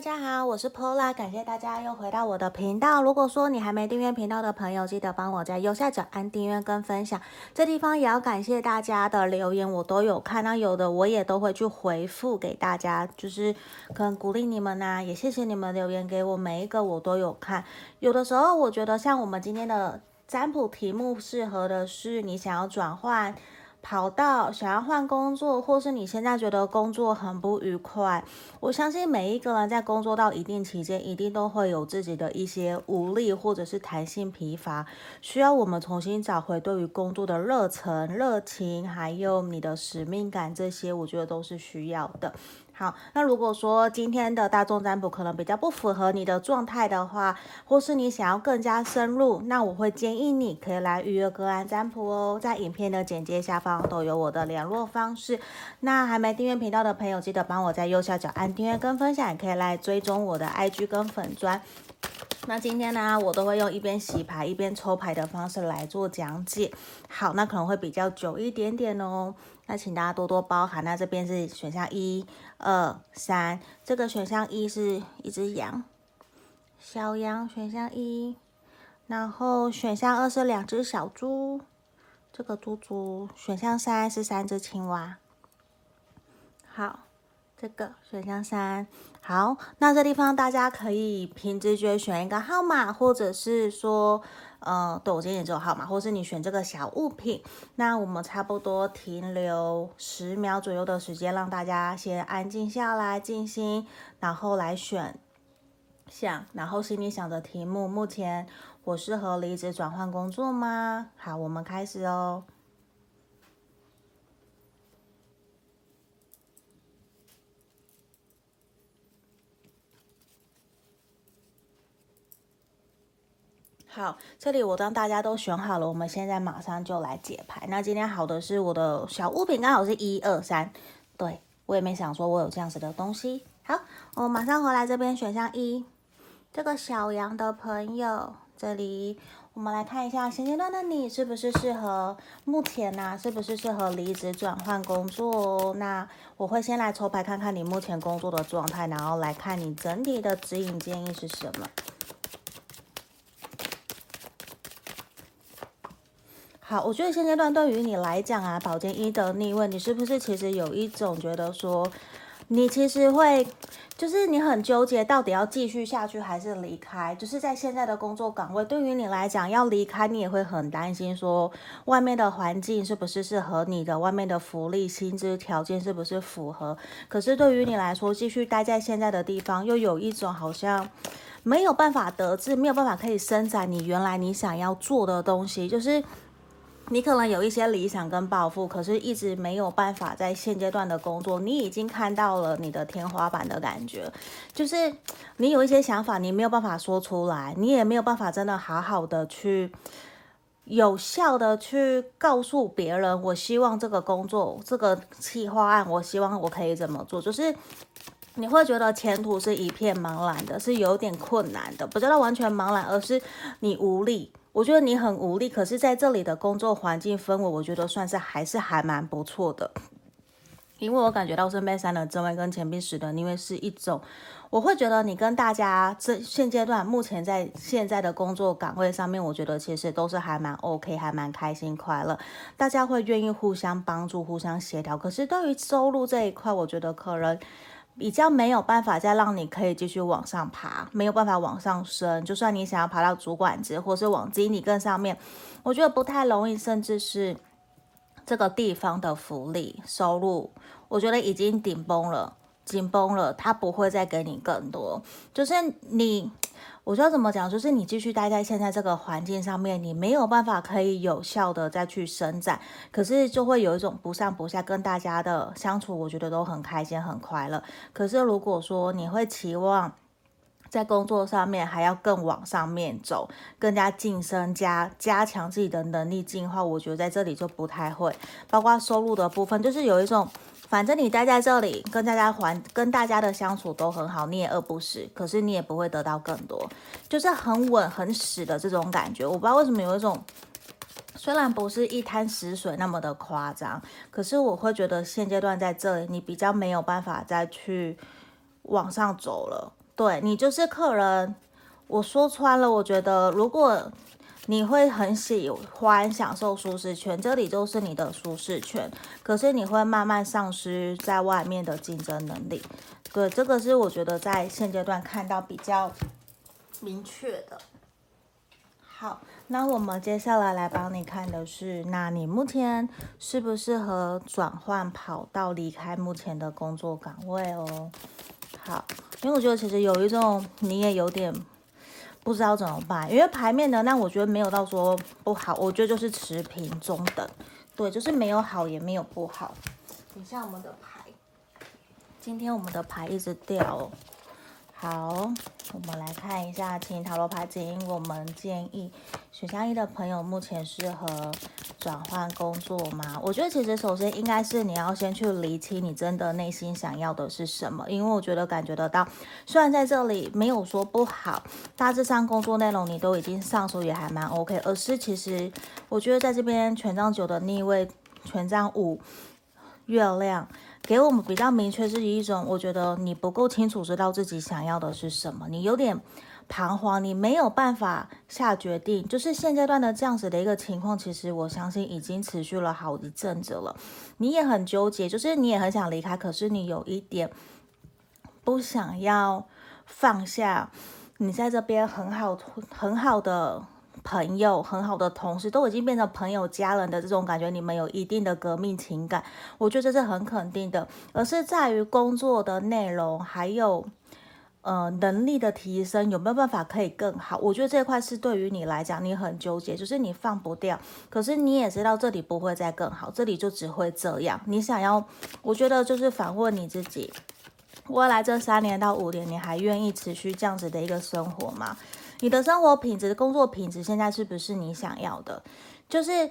大家好，我是 Pola，感谢大家又回到我的频道。如果说你还没订阅频道的朋友，记得帮我在右下角按订阅跟分享。这地方也要感谢大家的留言，我都有看到，有的我也都会去回复给大家，就是可能鼓励你们呐、也谢谢你们留言给我，每一个我都有看。有的时候我觉得像我们今天的占卜题目，适合的是你想要转换。跑到想要换工作，或是你现在觉得工作很不愉快，我相信每一个人在工作到一定期间，一定都会有自己的一些无力或者是弹性疲乏，需要我们重新找回对于工作的热忱、热情，还有你的使命感，这些我觉得都是需要的。好，那如果说今天的大众占卜可能比较不符合你的状态的话，或是你想要更加深入，那我会建议你可以来预约个案占卜哦，在影片的简介下方都有我的联络方式。那还没订阅频道的朋友，记得帮我在右下角按订阅跟分享，也可以来追踪我的 IG 跟粉砖。那今天呢，我都会用一边洗牌一边抽牌的方式来做讲解。好，那可能会比较久一点点哦。那请大家多多包涵。那这边是选项一、二、三。这个选项一是一只羊，小羊。选项一，然后选项二是两只小猪，这个猪猪。选项三是三只青蛙。好，这个选项三。好，那这地方大家可以凭直觉选一个号码，或者是说。呃，对，我今天也只有号码，或是你选这个小物品，那我们差不多停留十秒左右的时间，让大家先安静下来静心，然后来选想，然后心里想的题目。目前我适合离职转换工作吗？好，我们开始哦。好，这里我当大家都选好了，我们现在马上就来解牌。那今天好的是我的小物品，刚好是一二三，对，我也没想说我有这样子的东西。好，我马上回来这边选项一，这个小羊的朋友，这里我们来看一下现阶段的你是不是适合目前呢、是不是适合离职转换工作哦？那我会先来抽牌看看你目前工作的状态，然后来看你整体的指引建议是什么。好，我觉得现阶段对于你来讲啊，宝剑一的逆位，你是不是其实有一种觉得说，你其实会，就是你很纠结，到底要继续下去还是离开？就是在现在的工作岗位，对于你来讲要离开，你也会很担心说，外面的环境是不是适合你的，外面的福利、薪资条件是不是符合？可是对于你来说，继续待在现在的地方，又有一种好像没有办法得志，没有办法可以伸展你原来你想要做的东西，就是。你可能有一些理想跟抱负，可是一直没有办法在现阶段的工作，你已经看到了你的天花板的感觉，就是你有一些想法，你没有办法说出来，你也没有办法真的好好的去有效的去告诉别人，我希望这个工作这个企划案，我希望我可以怎么做，就是你会觉得前途是一片茫然的，是有点困难的，不知道完全茫然，而是你无力。我觉得你很无力，可是在这里的工作环境氛围，我觉得算是还是还蛮不错的。因为我感觉到圣杯三的正位跟钱币十的逆位是一种，我会觉得你跟大家这现阶段目前在现在的工作岗位上面，我觉得其实都是还蛮 OK，还蛮开心快乐，大家会愿意互相帮助、互相协调。可是对于收入这一块，我觉得可能。比较没有办法再让你可以继续往上爬，没有办法往上升。就算你想要爬到主管职，或是往经理更上面，我觉得不太容易。甚至是这个地方的福利收入，我觉得已经顶崩了，紧绷了，他不会再给你更多。就是你。我知道怎么讲，就是你继续待在现在这个环境上面，你没有办法可以有效的再去伸展，可是就会有一种不上不下，跟大家的相处，我觉得都很开心很快乐。可是如果说你会期望在工作上面还要更往上面走，更加晋升加加强自己的能力进化，我觉得在这里就不太会。包括收入的部分，就是有一种。反正你待在这里，跟大家还跟大家的相处都很好，你也饿不死，可是你也不会得到更多，就是很稳很死的这种感觉。我不知道为什么有一种，虽然不是一滩死水那么的夸张，可是我会觉得现阶段在这里，你比较没有办法再去往上走了。对，你就是客人。我说穿了，我觉得如果你会很喜欢享受舒适圈，这里就是你的舒适圈。可是你会慢慢丧失在外面的竞争能力。对，这个是我觉得在现阶段看到比较明确的。好，那我们接下来来帮你看的是，那你目前适不适合转换跑道，离开目前的工作岗位哦？好，因为我觉得其实有一种你也有点不知道怎么办，因为牌面的，那我觉得没有到说不好，我觉得就是持平中等，对，就是没有好也没有不好。等一下我们的牌。今天我们的牌一直掉哦，好，我们来看一下，请塔罗牌指引我们建议选项一的朋友目前适合转换工作吗？我觉得其实首先应该是你要先去理清你真的内心想要的是什么，因为我觉得感觉得到，虽然在这里没有说不好，大致上工作内容你都已经上手也还蛮 OK，而是其实我觉得在这边权杖九的逆位，权杖五，月亮。给我们比较明确是一种，我觉得你不够清楚知道自己想要的是什么，你有点彷徨，你没有办法下决定。就是现阶段的这样子的一个情况，其实我相信已经持续了好一阵子了。你也很纠结，就是你也很想离开，可是你有一点不想要放下你在这边很好很好的。朋友很好的同事都已经变成朋友家人的这种感觉，你们有一定的革命情感，我觉得这是很肯定的。而是在于工作的内容，还有呃能力的提升，有没有办法可以更好？我觉得这块是对于你来讲，你很纠结，就是你放不掉。可是你也知道这里不会再更好，这里就只会这样。你想要，我觉得就是反问你自己，未来这三年到五年，你还愿意持续这样子的一个生活吗？你的生活品质、工作品质，现在是不是你想要的？就是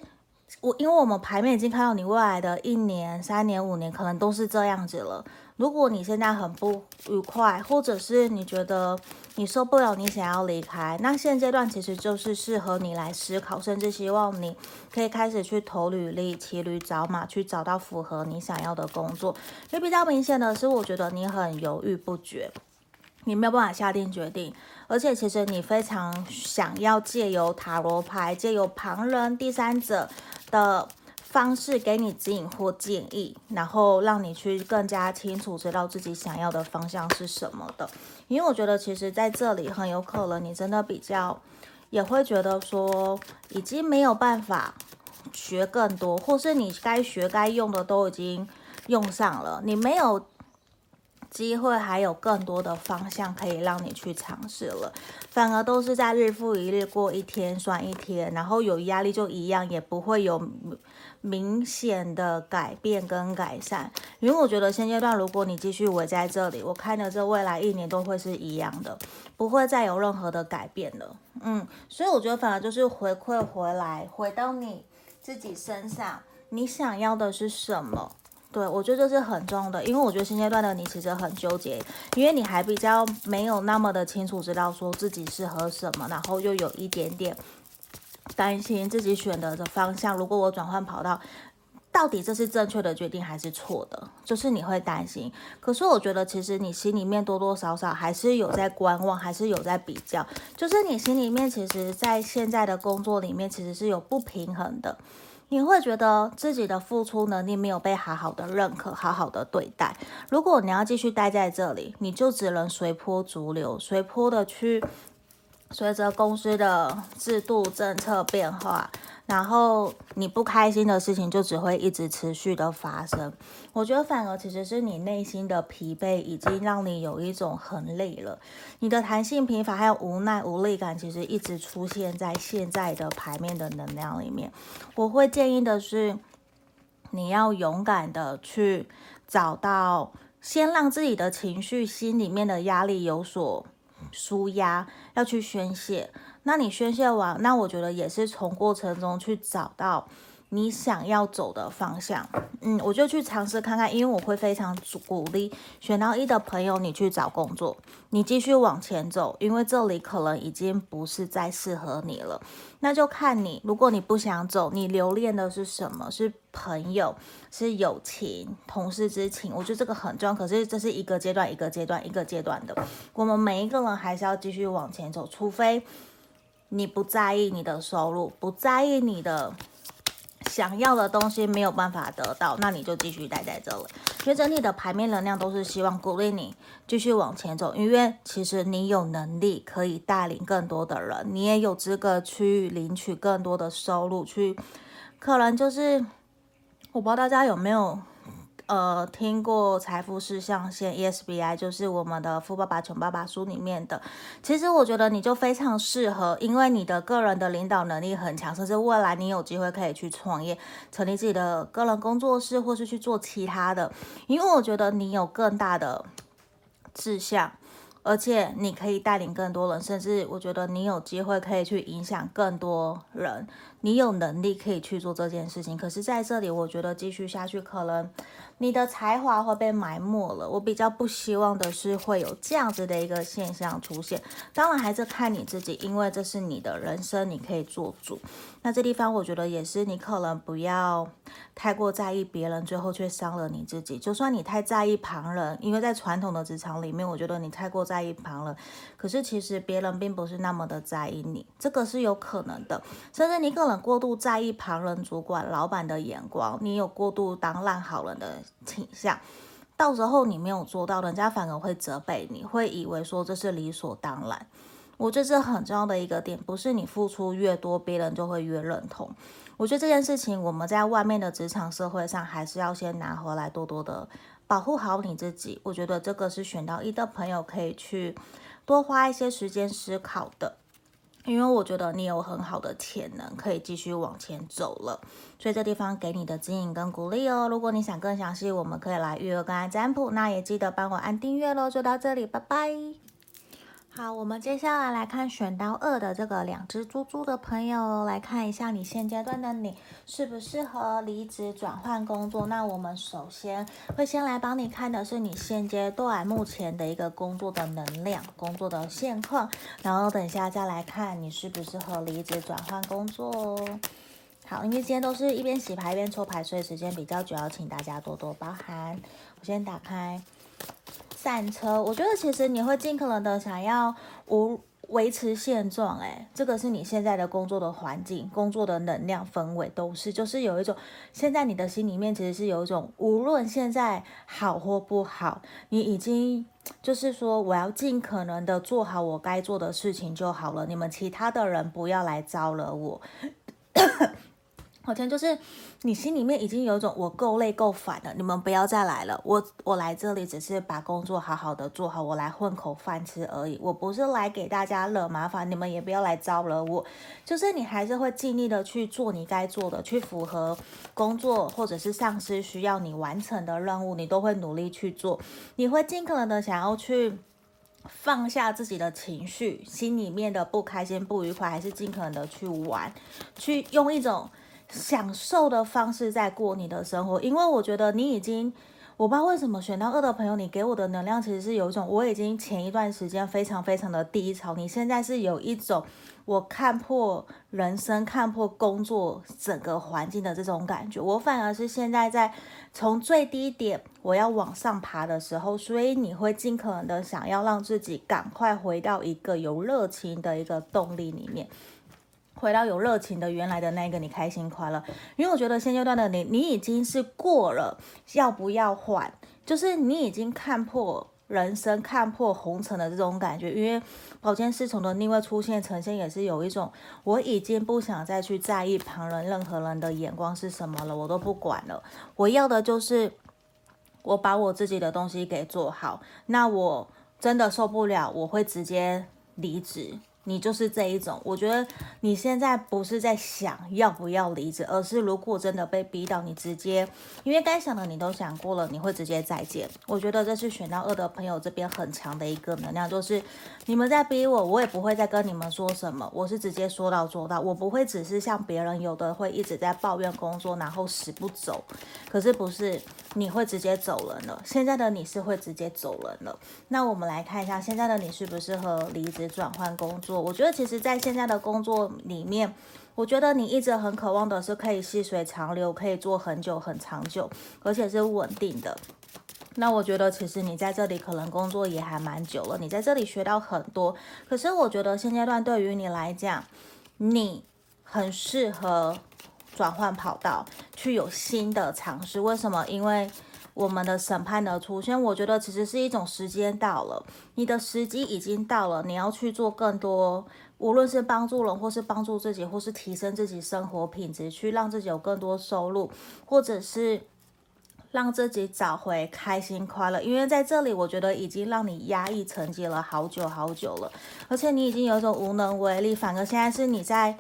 我，因为我们牌面已经看到你未来的一年、三年、五年，可能都是这样子了。如果你现在很不愉快，或者是你觉得你受不了，你想要离开，那现阶段其实就是适合你来思考，甚至希望你可以开始去投履历、骑驴找马，去找到符合你想要的工作。也比较明显的是，我觉得你很犹豫不决。你没有办法下定决定，而且其实你非常想要借由塔罗牌、借由旁人、第三者的方式给你指引或建议，然后让你去更加清楚知道自己想要的方向是什么的。因为我觉得，其实在这里很有可能你真的比较也会觉得说，已经没有办法学更多，或是你该学该用的都已经用上了，你没有。机会还有更多的方向可以让你去尝试了，反而都是在日复一日过一天算一天，然后有压力就一样，也不会有明显的改变跟改善。因为我觉得现阶段如果你继续围在这里，我看的这未来一年都会是一样的，不会再有任何的改变了。嗯，所以我觉得反而就是回馈回来，回到你自己身上，你想要的是什么？对，我觉得这是很重要的，因为我觉得现阶段的你其实很纠结，因为你还比较没有那么的清楚知道说自己适合什么，然后又有一点点担心自己选择的方向，如果我转换跑道，到底这是正确的决定还是错的？就是你会担心。可是我觉得其实你心里面多多少少还是有在观望，还是有在比较，就是你心里面其实，在现在的工作里面其实是有不平衡的。你会觉得自己的付出能力没有被好好的认可，好好的对待。如果你要继续待在这里，你就只能随波逐流，随波的去随着公司的制度政策变化。然后你不开心的事情就只会一直持续的发生。我觉得反而其实是你内心的疲惫已经让你有一种很累了。你的弹性疲乏还有无奈无力感，其实一直出现在现在的牌面的能量里面。我会建议的是，你要勇敢的去找到，先让自己的情绪、心里面的压力有所舒压，要去宣泄。那你宣泄完，那我觉得也是从过程中去找到你想要走的方向，嗯，我就去尝试看看，因为我会非常鼓励选到一的朋友，你去找工作，你继续往前走，因为这里可能已经不是再适合你了。那就看你，如果你不想走，你留恋的是什么？是朋友，是友情，同事之情。我觉得这个很重要。可是这是一个阶段，一个阶段，一个阶段的。我们每一个人还是要继续往前走，除非你不在意你的收入，不在意你的。想要的东西没有办法得到，那你就继续待在这里。所以整体的牌面能量都是希望鼓励你继续往前走，因为其实你有能力可以带领更多的人，你也有资格去领取更多的收入，去可能就是我不知道大家有没有。呃，听过财富是象限 ESBI，就是我们的《富爸爸穷爸爸》书里面的。其实我觉得你就非常适合，因为你的个人的领导能力很强，甚至未来你有机会可以去创业，成立自己的个人工作室，或是去做其他的。因为我觉得你有更大的志向。而且你可以带领更多人，甚至我觉得你有机会可以去影响更多人，你有能力可以去做这件事情。可是在这里，我觉得继续下去，可能你的才华会被埋没了。我比较不希望的是会有这样子的一个现象出现。当然还是看你自己，因为这是你的人生，你可以做主。那这地方我觉得也是，你可能不要太过在意别人，最后却伤了你自己。就算你太在意旁人，因为在传统的职场里面，我觉得你太过在意旁人，可是其实别人并不是那么的在意你，这个是有可能的。甚至你可能过度在意旁人、主管、老板的眼光，你有过度当烂好人的倾向，到时候你没有做到，人家反而会责备你，会以为说这是理所当然。我觉得这很重要的一个点，不是你付出越多，别人就会越认同。我觉得这件事情，我们在外面的职场社会上，还是要先拿回来，多多的保护好你自己。我觉得这个是选到一的朋友可以去多花一些时间思考的，因为我觉得你有很好的潜能，可以继续往前走了。所以这地方给你的指引跟鼓励哦。如果你想更详细，我们可以来预约跟占卜，那也记得帮我按订阅喽。就到这里，拜拜。好，我们接下来来看选到二的这个两只猪猪的朋友，来看一下你现阶段的你适不适合离职转换工作。那我们首先会先来帮你看的是你现阶段目前的一个工作的能量、工作的现况，然后等一下再来看你适不适合离职转换工作哦。好，因为今天都是一边洗牌一边抽牌，所以时间比较久，要请大家多多包涵。我先打开。战车，我觉得其实你会尽可能的想要无维持现状，哎，这个是你现在的工作的环境、工作的能量氛围都是，就是有一种现在你的心里面其实是有一种，无论现在好或不好，你已经就是说我要尽可能的做好我该做的事情就好了，你们其他的人不要来招惹我。好像就是你心里面已经有一种我够累够烦了，你们不要再来了。我我来这里只是把工作好好的做好，我来混口饭吃而已。我不是来给大家惹麻烦，你们也不要来招惹我。就是你还是会尽力的去做你该做的，去符合工作或者是上司需要你完成的任务，你都会努力去做。你会尽可能的想要去放下自己的情绪，心里面的不开心不愉快，还是尽可能的去玩，去用一种。享受的方式在过你的生活，因为我觉得你已经，我不知道为什么选到二的朋友，你给我的能量其实是有一种，我已经前一段时间非常非常的低潮，你现在是有一种我看破人生、看破工作整个环境的这种感觉，我反而是现在在从最低点我要往上爬的时候，所以你会尽可能的想要让自己赶快回到一个有热情的一个动力里面。回到有热情的原来的那个你开心快乐，因为我觉得现阶段的你，你已经是过了要不要换，就是你已经看破人生、看破红尘的这种感觉。因为宝剑侍从的逆位出现呈现，也是有一种我已经不想再去在意旁人、任何人的眼光是什么了，我都不管了。我要的就是我把我自己的东西给做好。那我真的受不了，我会直接离职。你就是这一种。我觉得你现在不是在想要不要离职，而是如果真的被逼到，你直接，因为该想的你都想过了，你会直接再见。我觉得这是选到二的朋友这边很强的一个能量，就是你们在逼我，我也不会再跟你们说什么，我是直接说到做到，我不会只是像别人有的会一直在抱怨工作，然后死不走。可是不是，你会直接走人了。现在的你是会直接走人了。那我们来看一下，现在的你适不适合离职转换工作我觉得其实，在现在的工作里面，我觉得你一直很渴望的是可以细水长流，可以做很久很长久，而且是稳定的。那我觉得其实你在这里可能工作也还蛮久了，你在这里学到很多。可是我觉得现阶段对于你来讲，你很适合转换跑道，去有新的尝试。为什么？因为我们的审判的出现，我觉得其实是一种时间到了，你的时机已经到了，你要去做更多，无论是帮助人，或是帮助自己，或是提升自己生活品质，去让自己有更多收入，或者是让自己找回开心快乐。因为在这里，我觉得已经让你压抑沉寂了好久好久了，而且你已经有一种无能为力，反而现在是你在。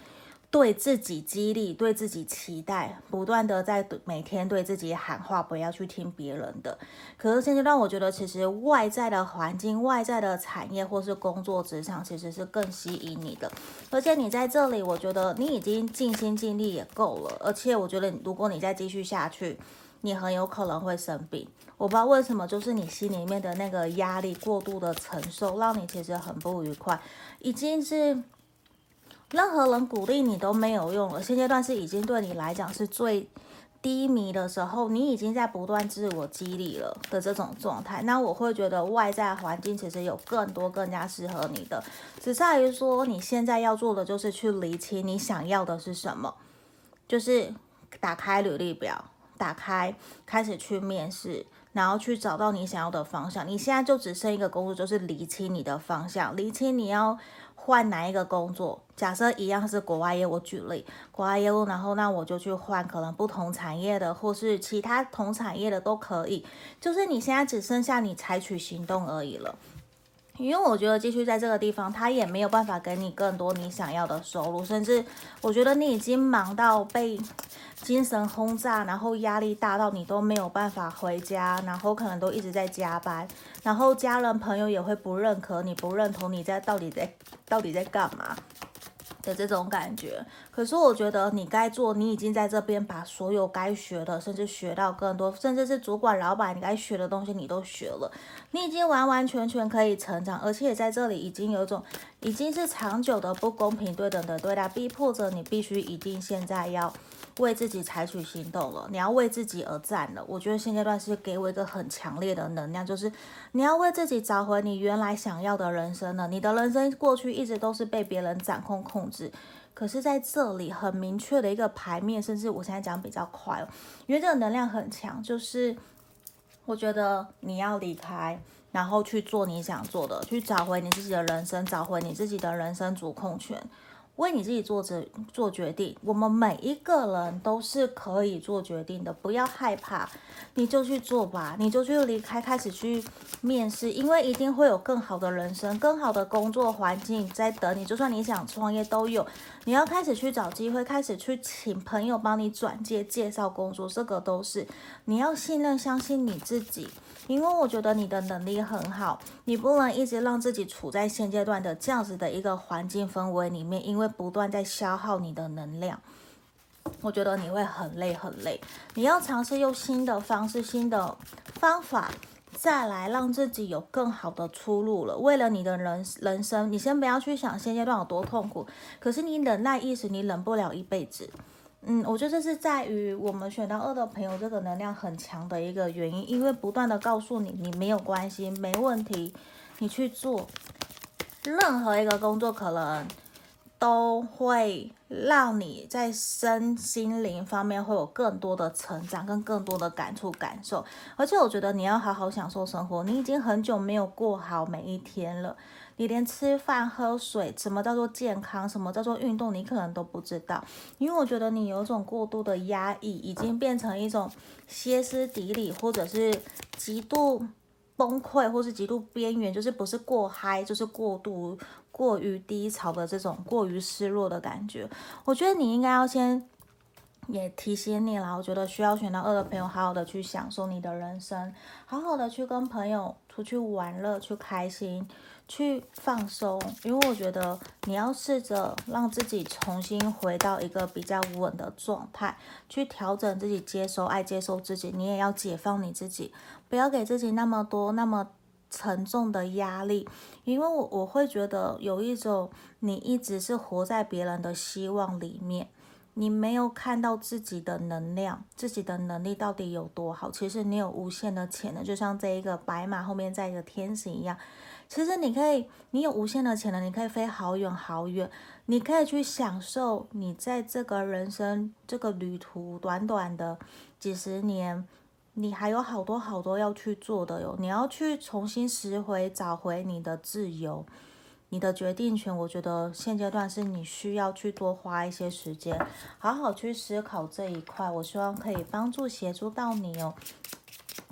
对自己激励，对自己期待，不断的在每天对自己喊话，不要去听别人的。可是现阶段，我觉得其实外在的环境、外在的产业或是工作职场，其实是更吸引你的。而且你在这里，我觉得你已经尽心尽力也够了。而且我觉得，如果你再继续下去，你很有可能会生病。我不知道为什么，就是你心里面的那个压力过度的承受，让你其实很不愉快，已经是。任何人鼓励你都没有用了，现阶段是已经对你来讲是最低迷的时候，你已经在不断自我激励了的这种状态。那我会觉得外在环境其实有更多更加适合你的，只在于说你现在要做的就是去厘清你想要的是什么，就是打开履历表，打开开始去面试，然后去找到你想要的方向。你现在就只剩一个工作，就是厘清你的方向，厘清你要。换哪一个工作？假设一样是国外业务，举例国外业务，然后那我就去换可能不同产业的，或是其他同产业的都可以。就是你现在只剩下你采取行动而已了。因为我觉得继续在这个地方，他也没有办法给你更多你想要的收入，甚至我觉得你已经忙到被精神轰炸，然后压力大到你都没有办法回家，然后可能都一直在加班，然后家人朋友也会不认可你，不认同你在到底在到底在干嘛。的这种感觉，可是我觉得你该做，你已经在这边把所有该学的，甚至学到更多，甚至是主管、老板你该学的东西你都学了，你已经完完全全可以成长，而且在这里已经有一种，已经是长久的不公平对等的对待，逼迫着你必须一定现在要。为自己采取行动了，你要为自己而战了。我觉得现阶段是给我一个很强烈的能量，就是你要为自己找回你原来想要的人生了。你的人生过去一直都是被别人掌控控制，可是在这里很明确的一个牌面，甚至我现在讲比较快，因为这个能量很强，就是我觉得你要离开，然后去做你想做的，去找回你自己的人生，找回你自己的人生主控权。为你自己做决做决定，我们每一个人都是可以做决定的，不要害怕，你就去做吧，你就去离开，开始去面试，因为一定会有更好的人生、更好的工作环境在等你。就算你想创业都有，你要开始去找机会，开始去请朋友帮你转介介绍工作，这个都是你要信任、相信你自己。因为我觉得你的能力很好，你不能一直让自己处在现阶段的这样子的一个环境氛围里面，因为不断在消耗你的能量，我觉得你会很累很累。你要尝试用新的方式、新的方法，再来让自己有更好的出路了。为了你的人人生，你先不要去想现阶段有多痛苦，可是你忍耐一时，你忍不了一辈子。嗯，我觉得这是在于我们选到二的朋友这个能量很强的一个原因，因为不断的告诉你，你没有关系，没问题，你去做任何一个工作，可能都会让你在身心灵方面会有更多的成长，跟更多的感触感受。而且我觉得你要好好享受生活，你已经很久没有过好每一天了。你连吃饭喝水，什么叫做健康，什么叫做运动，你可能都不知道，因为我觉得你有种过度的压抑，已经变成一种歇斯底里，或者是极度崩溃或是极度边缘，就是不是过嗨，就是过度过于低潮的这种过于失落的感觉。我觉得你应该要先也提醒你啦，我觉得需要选到二的朋友，好好的去享受你的人生，好好的去跟朋友出去玩乐，去开心。去放松，因为我觉得你要试着让自己重新回到一个比较稳的状态，去调整自己，接受爱，接受自己。你也要解放你自己，不要给自己那么多那么沉重的压力。因为我我会觉得有一种你一直是活在别人的希望里面，你没有看到自己的能量，自己的能力到底有多好。其实你有无限的潜能，就像这一个白马后面在一个天使一样。其实你可以，你有无限的潜能，你可以飞好远好远，你可以去享受你在这个人生这个旅途短短的几十年，你还有好多好多要去做的哟。你要去重新拾回、找回你的自由，你的决定权。我觉得现阶段是你需要去多花一些时间，好好去思考这一块。我希望可以帮助协助到你哦。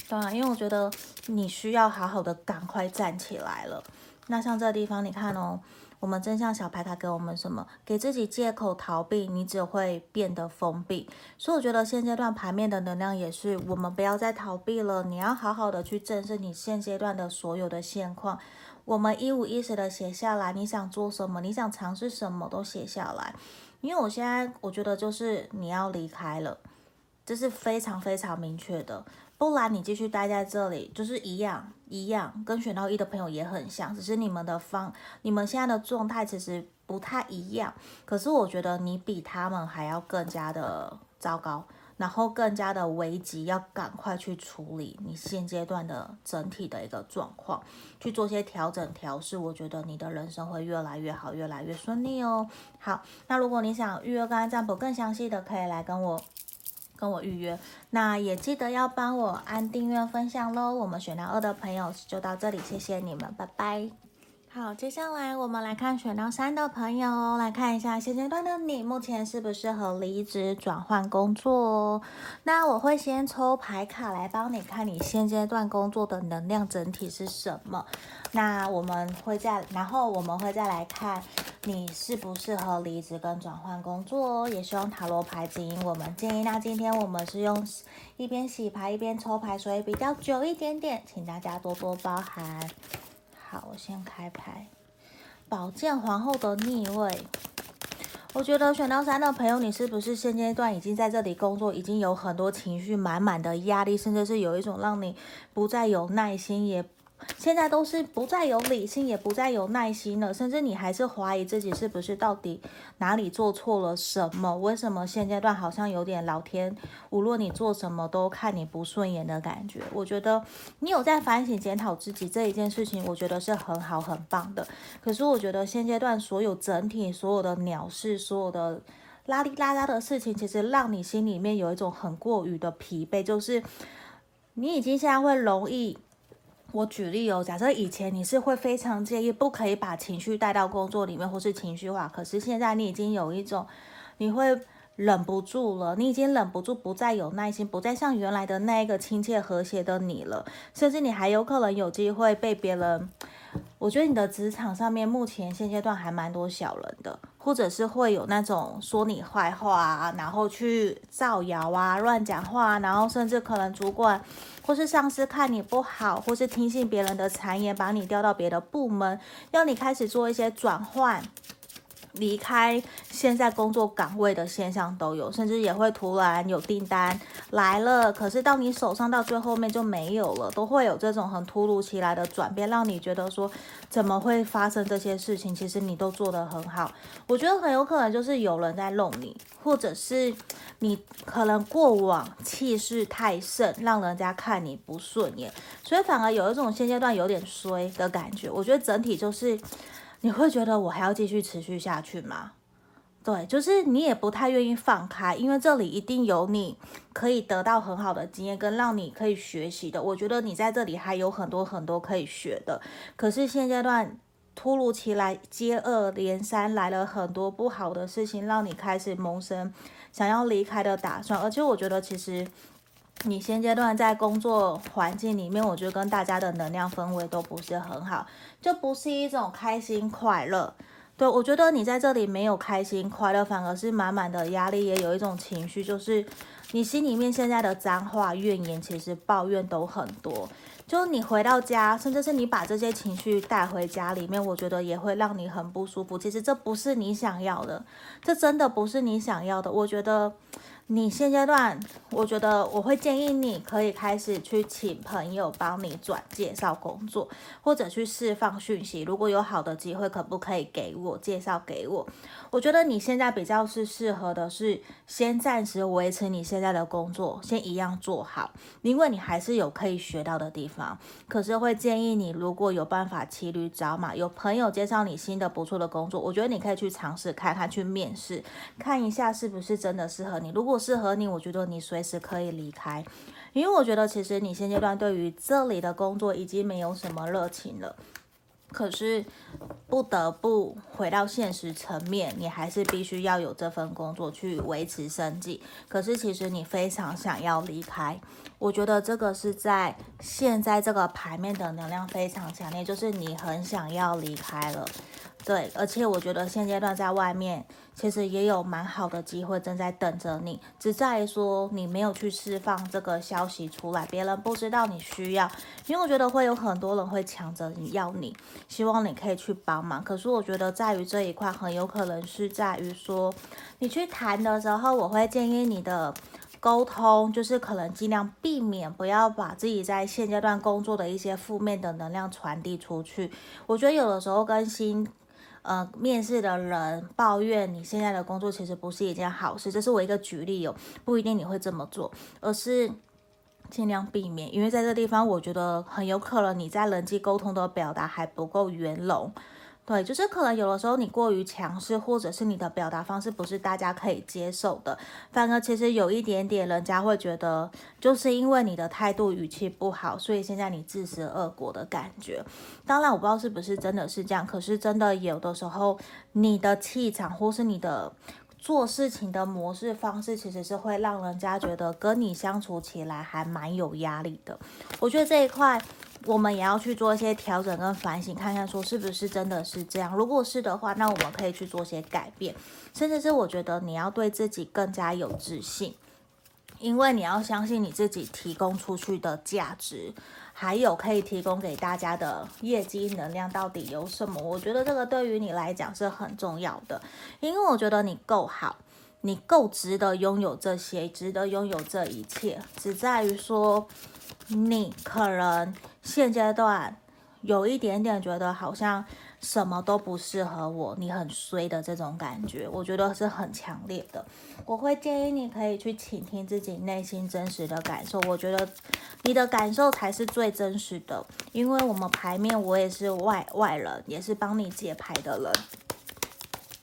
当然，因为我觉得你需要好好的赶快站起来了。那像这个地方，你看哦，我们真相小牌卡给我们什么？给自己借口逃避，你只会变得封闭。所以我觉得现阶段牌面的能量也是，我们不要再逃避了。你要好好的去正视你现阶段的所有的现况。我们一五一十的写下来，你想做什么？你想尝试什么？都写下来。因为我现在我觉得就是你要离开了，这是非常非常明确的。不然你继续待在这里，就是一样一样，跟选到一的朋友也很像，只是你们的方，你们现在的状态其实不太一样。可是我觉得你比他们还要更加的糟糕，然后更加的危急，要赶快去处理你现阶段的整体的一个状况，去做些调整调试。我觉得你的人生会越来越好，越来越顺利哦。好，那如果你想预约刚才占卜更详细的，可以来跟我。跟我预约，那也记得要帮我按订阅分享喽。我们选到二的朋友就到这里，谢谢你们，拜拜。好，接下来我们来看选到三的朋友，来看一下现阶段的你目前适不适合离职转换工作哦。那我会先抽牌卡来帮你看你现阶段工作的能量整体是什么。那我们会再，然后我们会再来看你适不适合离职跟转换工作哦。也希望塔罗牌指引我们建议。那今天我们是用一边洗牌一边抽牌，所以比较久一点点，请大家多多包涵。好，我先开牌。宝剑皇后的逆位，我觉得选到三的朋友，你是不是现阶段已经在这里工作，已经有很多情绪满满的压力，甚至是有一种让你不再有耐心也。现在都是不再有理性，也不再有耐心了，甚至你还是怀疑自己是不是到底哪里做错了什么？为什么现阶段好像有点老天，无论你做什么都看你不顺眼的感觉？我觉得你有在反省检讨自己这一件事情，我觉得是很好很棒的。可是我觉得现阶段所有整体所有的鸟事，所有的拉里拉拉的事情，其实让你心里面有一种很过于的疲惫，就是你已经现在会容易。我举例哦，假设以前你是会非常介意，不可以把情绪带到工作里面，或是情绪化。可是现在你已经有一种，你会忍不住了，你已经忍不住，不再有耐心，不再像原来的那一个亲切和谐的你了。甚至你还有可能有机会被别人，我觉得你的职场上面目前现阶段还蛮多小人的，或者是会有那种说你坏话啊，然后去造谣啊，乱讲话，然后甚至可能主管。或是上司看你不好，或是听信别人的谗言，把你调到别的部门，要你开始做一些转换，离开现在工作岗位的现象都有，甚至也会突然有订单来了，可是到你手上到最后面就没有了，都会有这种很突如其来的转变，让你觉得说怎么会发生这些事情？其实你都做得很好，我觉得很有可能就是有人在弄你，或者是。你可能过往气势太盛，让人家看你不顺眼，所以反而有一种现阶段有点衰的感觉。我觉得整体就是，你会觉得我还要继续持续下去吗？对，就是你也不太愿意放开，因为这里一定有你可以得到很好的经验跟让你可以学习的。我觉得你在这里还有很多很多可以学的，可是现阶段突如其来接二连三来了很多不好的事情，让你开始萌生。想要离开的打算，而且我觉得其实你现阶段在工作环境里面，我觉得跟大家的能量氛围都不是很好，就不是一种开心快乐。对，我觉得你在这里没有开心快乐，反而是满满的压力，也有一种情绪，就是你心里面现在的脏话、怨言，其实抱怨都很多。就你回到家，甚至是你把这些情绪带回家里面，我觉得也会让你很不舒服。其实这不是你想要的，这真的不是你想要的。我觉得。你现阶段，我觉得我会建议你可以开始去请朋友帮你转介绍工作，或者去释放讯息。如果有好的机会，可不可以给我介绍给我？我觉得你现在比较是适合的是先暂时维持你现在的工作，先一样做好，因为你还是有可以学到的地方。可是会建议你，如果有办法骑驴找马，有朋友介绍你新的不错的工作，我觉得你可以去尝试看看，去面试，看一下是不是真的适合你。如果适合你，我觉得你随时可以离开，因为我觉得其实你现阶段对于这里的工作已经没有什么热情了。可是不得不回到现实层面，你还是必须要有这份工作去维持生计。可是其实你非常想要离开，我觉得这个是在现在这个牌面的能量非常强烈，就是你很想要离开了。对，而且我觉得现阶段在外面其实也有蛮好的机会正在等着你，只在于说你没有去释放这个消息出来，别人不知道你需要，因为我觉得会有很多人会抢着你要你，希望你可以去帮忙。可是我觉得在于这一块很有可能是在于说你去谈的时候，我会建议你的沟通就是可能尽量避免不要把自己在现阶段工作的一些负面的能量传递出去。我觉得有的时候跟新。呃，面试的人抱怨你现在的工作其实不是一件好事，这是我一个举例哦，不一定你会这么做，而是尽量避免，因为在这地方我觉得很有可能你在人际沟通的表达还不够圆融。对，就是可能有的时候你过于强势，或者是你的表达方式不是大家可以接受的，反而其实有一点点人家会觉得，就是因为你的态度语气不好，所以现在你自食恶果的感觉。当然我不知道是不是真的是这样，可是真的有的时候你的气场或是你的做事情的模式方式，其实是会让人家觉得跟你相处起来还蛮有压力的。我觉得这一块。我们也要去做一些调整跟反省，看看说是不是真的是这样。如果是的话，那我们可以去做些改变，甚至是我觉得你要对自己更加有自信，因为你要相信你自己提供出去的价值，还有可以提供给大家的业绩能量到底有什么。我觉得这个对于你来讲是很重要的，因为我觉得你够好，你够值得拥有这些，值得拥有这一切，只在于说。你可能现阶段有一点点觉得好像什么都不适合我，你很衰的这种感觉，我觉得是很强烈的。我会建议你可以去倾听自己内心真实的感受，我觉得你的感受才是最真实的。因为我们牌面，我也是外外人，也是帮你解牌的人。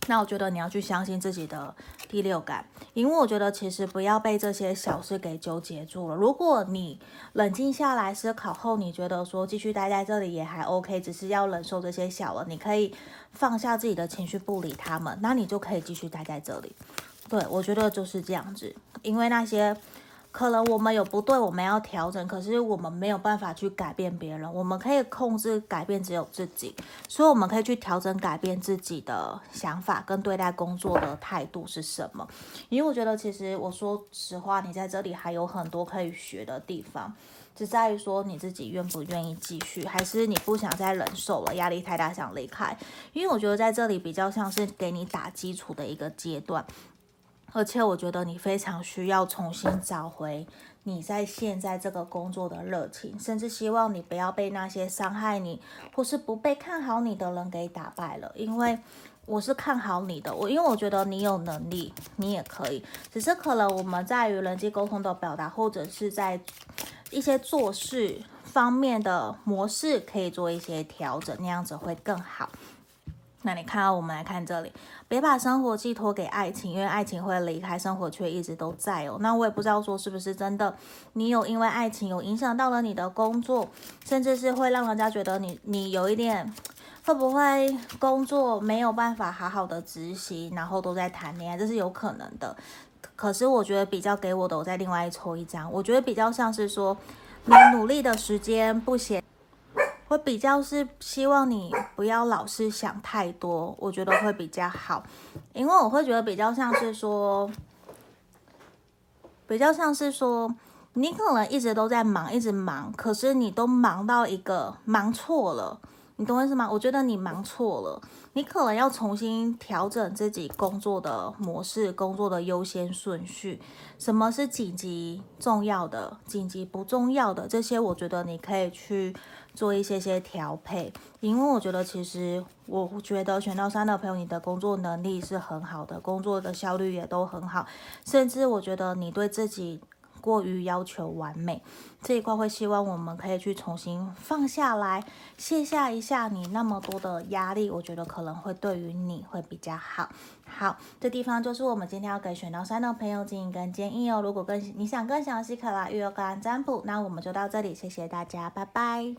那我觉得你要去相信自己的第六感，因为我觉得其实不要被这些小事给纠结住了。如果你冷静下来思考后，你觉得说继续待在这里也还 OK，只是要忍受这些小了，你可以放下自己的情绪，不理他们，那你就可以继续待在这里。对，我觉得就是这样子，因为那些。可能我们有不对，我们要调整，可是我们没有办法去改变别人，我们可以控制改变只有自己，所以我们可以去调整改变自己的想法跟对待工作的态度是什么？因为我觉得其实我说实话，你在这里还有很多可以学的地方，只在于说你自己愿不愿意继续，还是你不想再忍受了，压力太大想离开。因为我觉得在这里比较像是给你打基础的一个阶段。而且我觉得你非常需要重新找回你在现在这个工作的热情，甚至希望你不要被那些伤害你或是不被看好你的人给打败了。因为我是看好你的，我因为我觉得你有能力，你也可以，只是可能我们在与人际沟通的表达，或者是在一些做事方面的模式可以做一些调整，那样子会更好。那你看到我们来看这里，别把生活寄托给爱情，因为爱情会离开，生活却一直都在哦。那我也不知道说是不是真的，你有因为爱情有影响到了你的工作，甚至是会让人家觉得你你有一点会不会工作没有办法好好的执行，然后都在谈恋爱，这是有可能的。可是我觉得比较给我的，我再另外抽一张，我觉得比较像是说，你努力的时间不嫌，会比较是希望你不要老是想太多，我觉得会比较好，因为我会觉得比较像是说，比较像是说，你可能一直都在忙，一直忙，可是你都忙到一个忙错了。你懂我意思吗？我觉得你忙错了，你可能要重新调整自己工作的模式、工作的优先顺序。什么是紧急重要的、紧急不重要的？这些我觉得你可以去做一些些调配。因为我觉得，其实我觉得选到三的朋友，你的工作能力是很好的，工作的效率也都很好，甚至我觉得你对自己。过于要求完美这一块，会希望我们可以去重新放下来，卸下一下你那么多的压力，我觉得可能会对于你会比较好。好，这地方就是我们今天要给选到三的朋友建议跟建议哦。如果更你想更详细可来预约个案占卜，那我们就到这里，谢谢大家，拜拜。